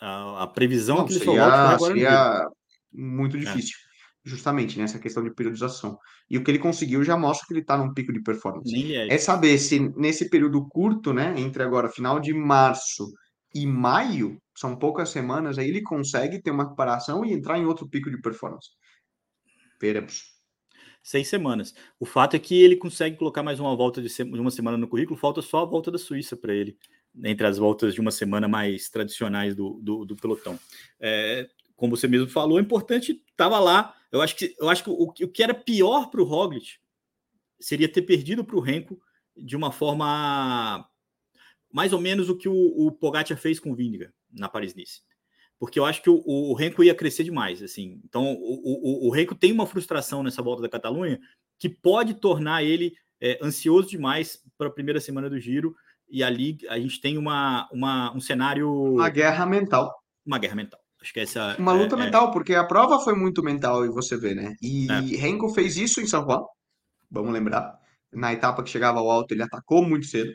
A, a previsão não, é que ele seria, só agora seria muito é. difícil, justamente nessa questão de periodização. E o que ele conseguiu já mostra que ele está num pico de performance. É. é saber se nesse período curto, né, entre agora final de março e maio, são poucas semanas, aí ele consegue ter uma recuperação e entrar em outro pico de performance. Veremos seis semanas. O fato é que ele consegue colocar mais uma volta de, de uma semana no currículo, falta só a volta da Suíça para ele, entre as voltas de uma semana mais tradicionais do, do, do pelotão. É, como você mesmo falou, é importante, estava lá. Eu acho que, eu acho que o, o que era pior para o Roglic seria ter perdido para o Renko de uma forma mais ou menos o que o, o Pogacar fez com o Vindiga na Paris-Nice porque eu acho que o, o Renko ia crescer demais, assim. Então, o, o, o Renko tem uma frustração nessa volta da Catalunha que pode tornar ele é, ansioso demais para a primeira semana do Giro, e ali a gente tem uma, uma, um cenário... Uma guerra mental. Uma guerra mental. Acho que essa... Uma luta é, é mental, é... porque a prova foi muito mental, e você vê, né? E é. Renko fez isso em São Juan, vamos lembrar. Na etapa que chegava ao alto, ele atacou muito cedo,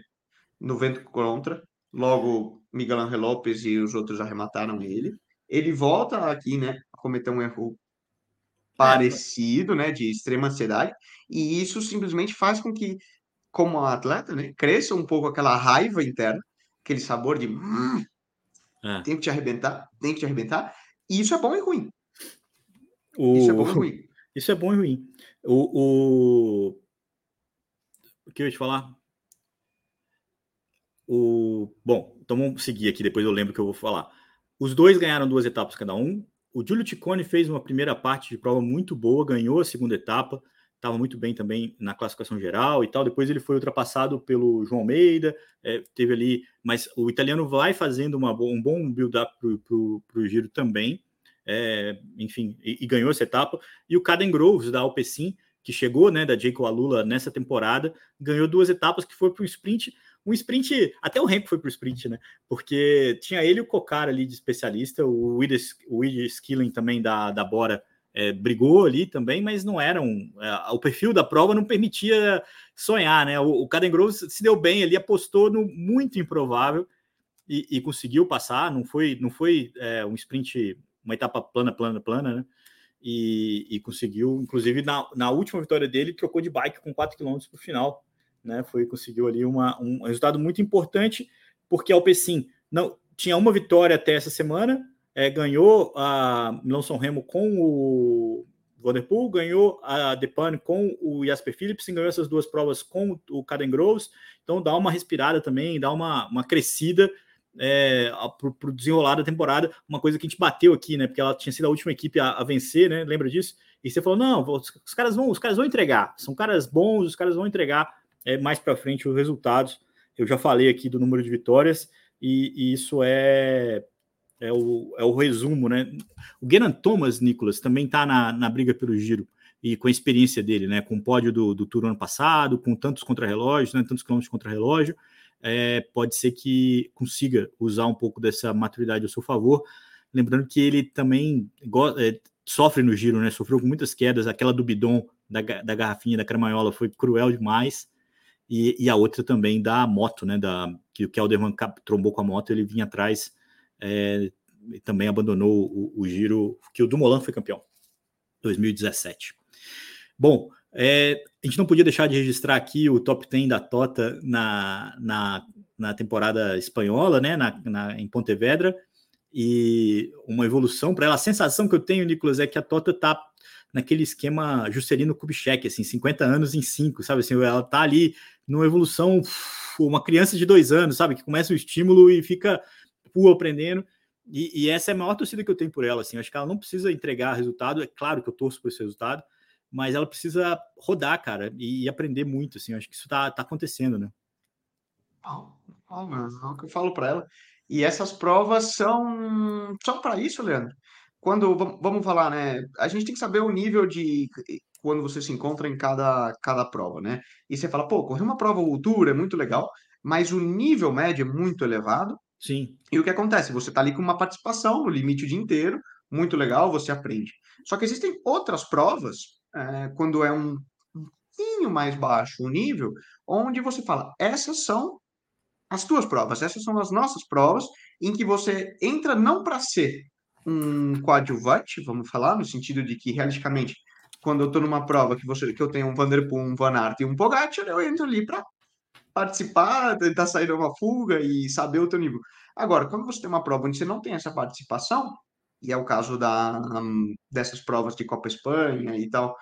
no vento contra, Logo, Miguel Angel Lopes e os outros arremataram ele. Ele volta aqui, né, a cometer um erro parecido, né, de extrema ansiedade, e isso simplesmente faz com que, como atleta, né, cresça um pouco aquela raiva interna, aquele sabor de hum, é. tem que te arrebentar, tem que te arrebentar, e isso é bom e ruim. O... Isso é bom e ruim. Isso é bom e ruim. O, o... o que eu ia te falar? O... Bom, então vamos seguir aqui, depois eu lembro que eu vou falar. Os dois ganharam duas etapas cada um. O Giulio Ticone fez uma primeira parte de prova muito boa, ganhou a segunda etapa, estava muito bem também na classificação geral e tal. Depois ele foi ultrapassado pelo João Almeida, é, teve ali, mas o italiano vai fazendo uma, um bom build-up para o giro também, é, enfim, e, e, ganhou essa etapa. E o Caden Groves da Alpecin, que chegou, né, da Jacob Alula nessa temporada, ganhou duas etapas que foi para o sprint um sprint, até o Hemp foi para o sprint, né? Porque tinha ele o Cocar ali de especialista, o Will Skilling também da, da Bora é, brigou ali também, mas não eram. É, o perfil da prova não permitia sonhar, né? O, o Caden Groves se deu bem ali, apostou no muito improvável e, e conseguiu passar. Não foi, não foi é, um sprint, uma etapa plana, plana, plana, né? E, e conseguiu, inclusive na, na última vitória dele, trocou de bike com 4 km para o final, né? Foi conseguiu ali uma, um resultado muito importante, porque a Alpecin não tinha uma vitória até essa semana, é, ganhou a Milão São Remo com o Vanderpool, ganhou a Depane com o Jasper Philipsen, ganhou essas duas provas com o Caden Groves, então dá uma respirada também, dá uma, uma crescida é, para o desenrolar da temporada, uma coisa que a gente bateu aqui, né? Porque ela tinha sido a última equipe a, a vencer, né? Lembra disso? E você falou: não, os, os, caras vão, os caras vão entregar, são caras bons, os caras vão entregar é, mais para frente os resultados. Eu já falei aqui do número de vitórias, e, e isso é, é o, é o resumo, né? O Genan Thomas, Nicolas, também está na, na briga pelo giro e com a experiência dele, né? Com o pódio do, do Tour ano passado, com tantos contrarrelógios, né? tantos quilômetros de contrarrelógio, é, pode ser que consiga usar um pouco dessa maturidade a seu favor. Lembrando que ele também é, sofre no giro, né? Sofreu com muitas quedas. Aquela do bidon da, da garrafinha da cremaiola foi cruel demais. E, e, a outra também da moto, né? Da, que o Kelderman trombou com a moto, ele vinha atrás é, e também abandonou o, o, giro, que o Dumoulin foi campeão, 2017. Bom, é, a gente não podia deixar de registrar aqui o top 10 da Tota na, na, na temporada espanhola, né, na, na, em Pontevedra, e uma evolução para ela. A sensação que eu tenho, Nicolas, é que a Tota está naquele esquema Juscelino Kubitschek, assim, 50 anos em 5, sabe? Assim, ela está ali numa evolução, uma criança de dois anos, sabe? Que começa o estímulo e fica aprendendo. E, e, essa é a maior torcida que eu tenho por ela, assim. Acho que ela não precisa entregar resultado. É claro que eu torço por esse resultado, mas ela precisa rodar, cara, e, e aprender muito, assim. Acho que isso tá, tá acontecendo, né? Oh, oh, é o que eu falo para ela. E essas provas são só para isso, Leandro. Quando vamos falar, né? A gente tem que saber o nível de quando você se encontra em cada, cada prova, né? E você fala, pô, correr uma prova dura é muito legal, mas o nível médio é muito elevado. Sim. E o que acontece? Você está ali com uma participação no limite o dia inteiro, muito legal, você aprende. Só que existem outras provas, é, quando é um, um pouquinho mais baixo o nível, onde você fala, essas são as tuas provas, essas são as nossas provas, em que você entra não para ser um coadjuvante, vamos falar, no sentido de que, realisticamente, quando eu estou numa prova que, você, que eu tenho um Vanderpool, um Van Aert e um Pogacar, eu entro ali para participar, tentar sair de uma fuga e saber o teu nível. Agora, quando você tem uma prova onde você não tem essa participação, e é o caso da, um, dessas provas de Copa Espanha e tal,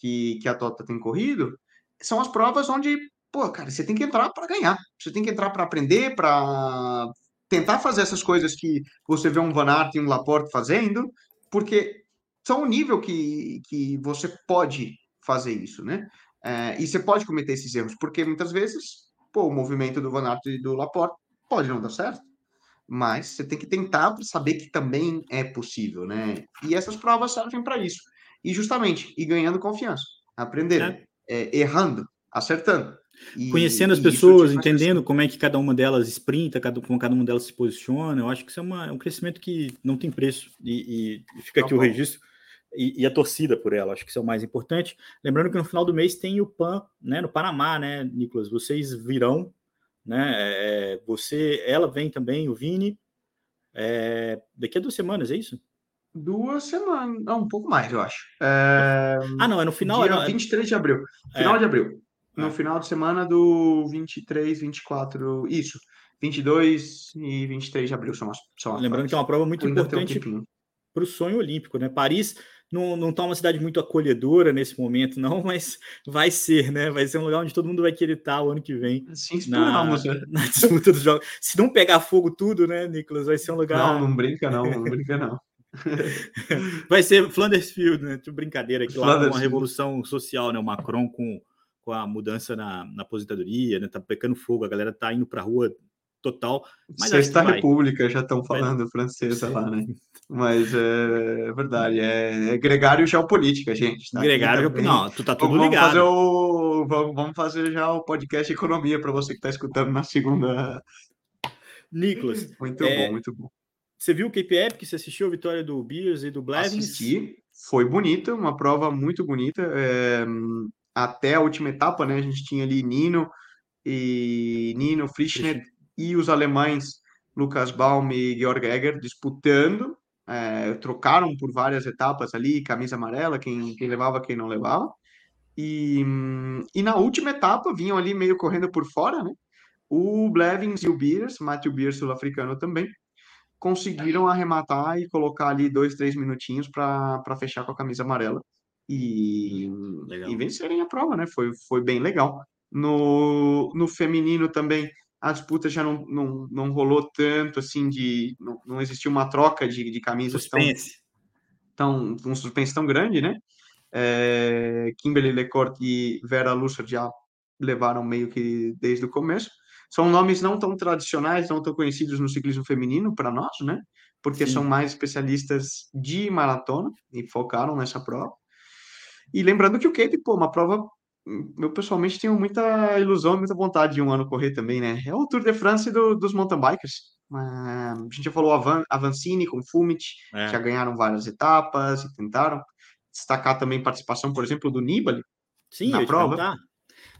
que, que a Tota tem corrido, são as provas onde, pô, cara, você tem que entrar para ganhar. Você tem que entrar para aprender, para tentar fazer essas coisas que você vê um Van Aert e um Laporte fazendo, porque são o nível que, que você pode fazer isso, né? É, e você pode cometer esses erros, porque muitas vezes, pô, o movimento do Van Aert e do Laporte pode não dar certo, mas você tem que tentar para saber que também é possível, né? E essas provas servem para isso. E justamente, e ganhando confiança, aprendendo, é. É, errando, acertando. E, Conhecendo as pessoas, entendendo como é que cada uma delas sprinta, cada, como cada uma delas se posiciona, eu acho que isso é, uma, é um crescimento que não tem preço. E, e fica tá aqui bom. o registro e, e, a torcida por ela, acho que isso é o mais importante. Lembrando que no final do mês tem o PAN, né, no Panamá, né, Nicolas? Vocês virão, né? É, você, ela vem também, o Vini, é, daqui a duas semanas, é isso? Duas semanas, não, um pouco mais, eu acho. É, ah, não, é no final. Dia é, 23 de abril. Final é. de abril. No é. final de semana do 23, 24, isso. 22 e 23 de abril são as, são as Lembrando provas. que é uma prova muito Ainda importante para o sonho olímpico, né? Paris não, não tá uma cidade muito acolhedora nesse momento, não, mas vai ser, né? Vai ser um lugar onde todo mundo vai querer estar o ano que vem. Sim, esperamos, na, né? na disputa dos jogos. Se não pegar fogo tudo, né, Nicolas? Vai ser um lugar. Não, não brinca, não, não brinca, não. vai ser Flanders Field, né? Tipo brincadeira aqui lá, uma revolução social, né? O Macron com, com a mudança na, na aposentadoria, né? Tá pecando fogo, a galera tá indo pra rua total. Mas Sexta República já estão falando vai... francesa lá, né? Mas é, é verdade, é, é, gregário geopolítica, gente. Tá? Gregário, também... não, tu tá tudo vamos ligado. Fazer o, vamos, vamos fazer já o podcast Economia para você que está escutando na segunda. Nicolas. Muito é... bom, muito bom. Você viu o Cape Epic? Você assistiu a vitória do Beers e do Blevins? Assisti, foi bonita, uma prova muito bonita. É, até a última etapa, né? A gente tinha ali Nino e Nino Frischner e os alemães Lucas Baum e Georg Egger disputando. É, trocaram por várias etapas ali, camisa amarela, quem, quem levava, quem não levava. E, e na última etapa vinham ali meio correndo por fora, né? O Blevins e o Beers, Matthew Beers sul-africano também, conseguiram arrematar e colocar ali dois, três minutinhos para fechar com a camisa amarela e, e vencerem a prova, né? Foi, foi bem legal. No, no feminino também, a disputa já não, não, não rolou tanto assim de. Não, não existiu uma troca de, de camisas suspense. tão, tão. um suspense tão grande, né? É, Kimberly Lecourt e Vera Lusser já levaram meio que desde o começo. São nomes não tão tradicionais, não tão conhecidos no ciclismo feminino para nós, né? Porque Sim. são mais especialistas de maratona e focaram nessa prova. E lembrando que o Cape, pô, uma prova. Eu pessoalmente tenho muita ilusão, muita vontade de um ano correr também, né? É o Tour de France do, dos mountain bikers. a gente já falou Avancini com Fumit, é. já ganharam várias etapas e tentaram destacar também participação, por exemplo, do Nibali Sim, na prova.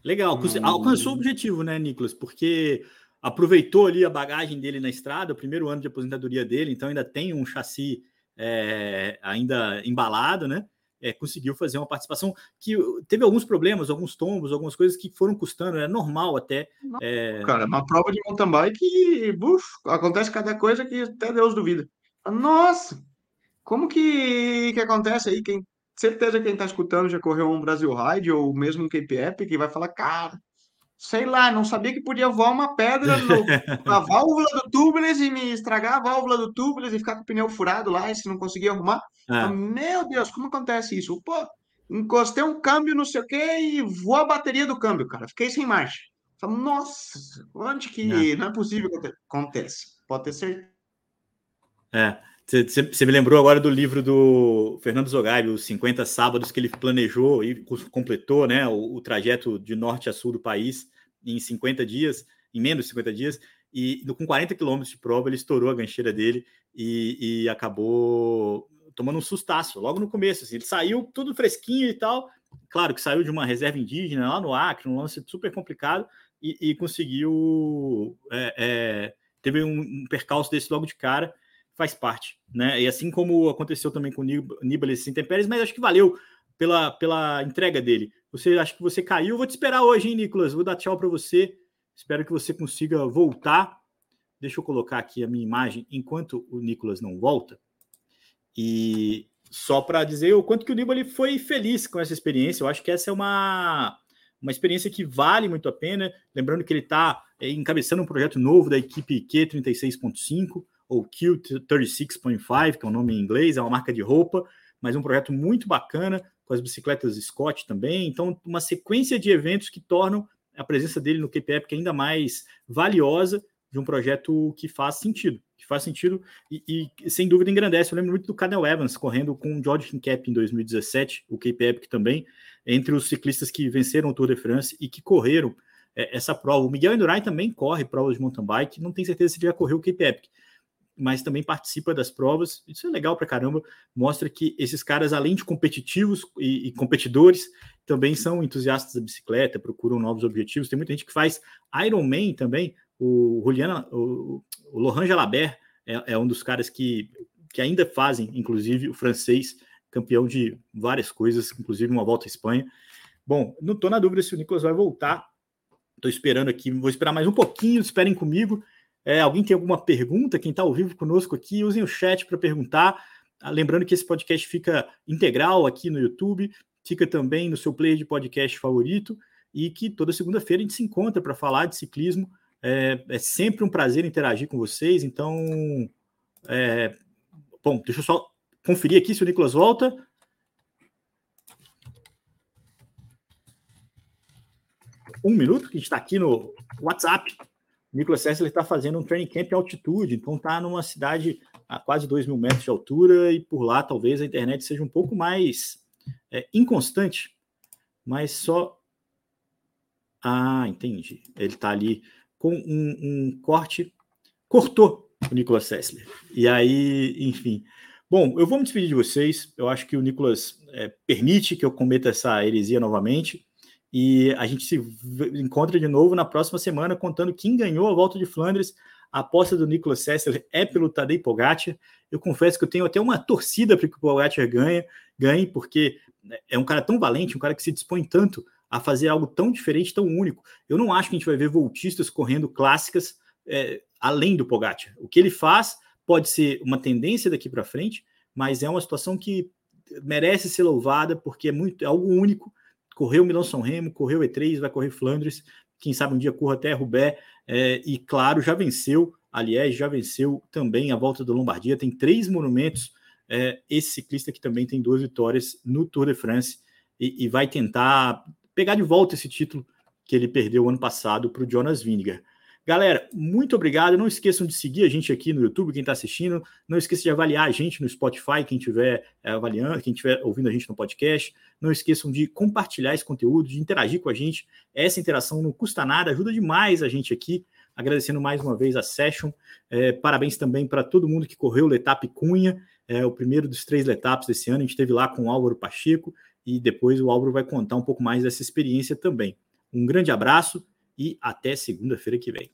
Legal, hum. alcançou o objetivo, né, Nicolas? Porque aproveitou ali a bagagem dele na estrada, o primeiro ano de aposentadoria dele, então ainda tem um chassi é, ainda embalado, né? É, conseguiu fazer uma participação que teve alguns problemas, alguns tombos, algumas coisas que foram custando, é normal até. É... Cara, uma prova de mountain bike, buf, acontece cada coisa que até Deus duvida. Nossa, como que, que acontece aí? Quem certeza quem está escutando já correu um Brasil Ride ou mesmo um Cape Epic que vai falar, cara, sei lá, não sabia que podia voar uma pedra no, na válvula do tubeless e me estragar a válvula do tubeless e ficar com o pneu furado lá e se não conseguir arrumar. É. Meu Deus, como acontece isso? Pô, encostei um câmbio, não sei o que, e voou a bateria do câmbio, cara. Fiquei sem marcha. Nossa, onde que é. não é possível que acontece? Pode ter certeza. É. Você me lembrou agora do livro do Fernando Zogaib, os 50 sábados que ele planejou e completou né, o, o, trajeto de norte a sul do país em 50 dias, em menos de 50 dias, e com 40 quilômetros de prova ele estourou a gancheira dele e, e, acabou tomando um sustaço logo no começo. Assim, ele saiu tudo fresquinho e tal, claro que saiu de uma reserva indígena lá no Acre, um lance super complicado, e, e conseguiu. É, é, teve um, um percalço desse logo de cara faz parte, né? E assim como aconteceu também com o Nibali e Intempéries, mas acho que valeu pela, pela entrega dele. Você acho que você caiu, vou te esperar hoje, hein, Nicolas? Vou dar tchau para você. Espero que você consiga voltar. Deixa eu colocar aqui a minha imagem enquanto o Nicolas não volta. E só para dizer o quanto que o Nibali foi feliz com essa experiência. Eu acho que essa é uma uma experiência que vale muito a pena. Lembrando que ele está é, encabeçando um projeto novo da equipe Q36.5 ou Q36.5, que é o um nome em inglês, é uma marca de roupa, mas um projeto muito bacana, com as bicicletas Scott também. Então, uma sequência de eventos que tornam a presença dele no KPF ainda mais valiosa de um projeto que faz sentido, que faz sentido e, e sem dúvida engrandece. Eu lembro muito do Cadel Evans correndo com o George Hincap em 2017, o Cape Epic também, entre os ciclistas que venceram o Tour de France e que correram é, essa prova. O Miguel Indurain também corre provas de mountain bike, não tem certeza se ele já correu o Cape Epic, mas também participa das provas. Isso é legal para caramba. Mostra que esses caras, além de competitivos e, e, competidores, também são entusiastas da bicicleta, procuram novos objetivos. Tem muita gente que faz Ironman também. O Juliana, o, o Laurent Jalabert é, é, um dos caras que, que ainda fazem, inclusive o francês, campeão de várias coisas, inclusive uma volta à Espanha. Bom, não estou na dúvida se o Nicolas vai voltar. Estou esperando aqui, vou esperar mais um pouquinho, esperem comigo. É, alguém tem alguma pergunta? Quem está ao vivo conosco aqui, usem o chat para perguntar. Ah, lembrando que esse podcast fica integral aqui no YouTube, fica também no seu player de podcast favorito e que toda segunda-feira a gente se encontra para falar de ciclismo. É, é, sempre um prazer interagir com vocês. Então, é, bom, deixa eu só conferir aqui se o Nicolas volta. Um minuto, que a gente está aqui no WhatsApp Nicolas Sessler está fazendo um training camp em altitude, então está numa cidade a quase 2 mil metros de altura e por lá talvez a internet seja um pouco mais é, inconstante, mas só. Ah, entendi. Ele está ali com um, um, corte, cortou o Nicolas Sessler. E aí, enfim. Bom, eu vou me despedir de vocês. Eu acho que o Nicolas é, permite que eu cometa essa heresia novamente. E a gente se encontra de novo na próxima semana contando quem ganhou a volta de Flandres. A aposta do Nicolas Sessler é pelo Tadej Pogacar. Eu confesso que eu tenho até uma torcida para que o Pogacar ganhe, ganhe, porque é um cara tão valente, um cara que se dispõe tanto a fazer algo tão diferente, tão único. Eu não acho que a gente vai ver voltistas correndo clássicas é, além do Pogacar. O que ele faz pode ser uma tendência daqui para frente, mas é uma situação que merece ser louvada porque é muito é algo único correu Milão São Remo, correu E3, vai correr Flandres, quem sabe um dia corra até Roubaix, é, e claro, já venceu, aliás, já venceu também a volta do Lombardia, tem três monumentos, é, esse ciclista que também tem duas vitórias no Tour de France, e, e vai tentar pegar de volta esse título que ele perdeu ano passado para o Jonas Vingegaard. Galera, muito obrigado. Não esqueçam de seguir a gente aqui no YouTube, quem está assistindo. Não esqueça de avaliar a gente no Spotify, quem estiver é, avaliando, quem estiver ouvindo a gente no podcast. Não esqueçam de compartilhar esse conteúdo, de interagir com a gente. Essa interação não custa nada, ajuda demais a gente aqui. Agradecendo mais uma vez a Session. É, parabéns também para todo mundo que correu o Letap Cunha, é, o primeiro dos três Letaps desse ano. A gente esteve lá com o Álvaro Pacheco e depois o Álvaro vai contar um pouco mais dessa experiência também. Um grande abraço e até segunda-feira que vem.